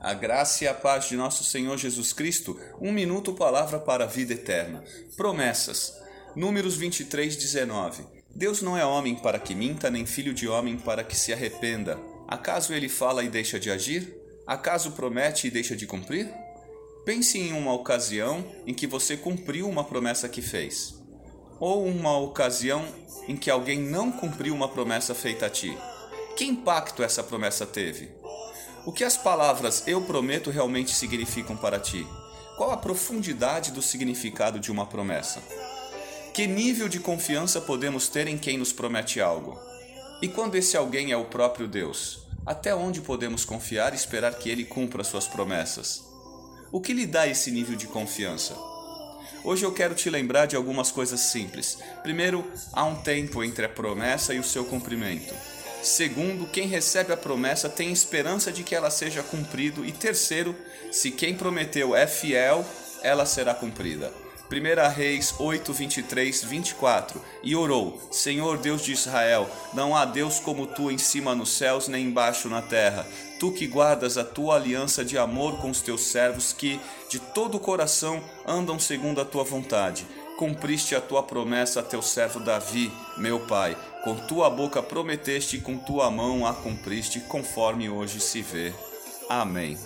A graça e a paz de nosso Senhor Jesus Cristo, um minuto palavra para a vida eterna. Promessas. Números 23, 19. Deus não é homem para que minta, nem filho de homem para que se arrependa. Acaso ele fala e deixa de agir? Acaso promete e deixa de cumprir? Pense em uma ocasião em que você cumpriu uma promessa que fez, ou uma ocasião em que alguém não cumpriu uma promessa feita a ti. Que impacto essa promessa teve? O que as palavras eu prometo realmente significam para ti? Qual a profundidade do significado de uma promessa? Que nível de confiança podemos ter em quem nos promete algo? E quando esse alguém é o próprio Deus, até onde podemos confiar e esperar que ele cumpra suas promessas? O que lhe dá esse nível de confiança? Hoje eu quero te lembrar de algumas coisas simples. Primeiro, há um tempo entre a promessa e o seu cumprimento. Segundo, quem recebe a promessa tem esperança de que ela seja cumprida. E terceiro, se quem prometeu é fiel, ela será cumprida. 1 Reis 8, 23, 24 E orou: Senhor Deus de Israel, não há Deus como tu em cima nos céus nem embaixo na terra. Tu que guardas a tua aliança de amor com os teus servos, que de todo o coração andam segundo a tua vontade. Cumpriste a tua promessa a teu servo Davi, meu pai. Com tua boca prometeste e com tua mão a cumpriste, conforme hoje se vê. Amém.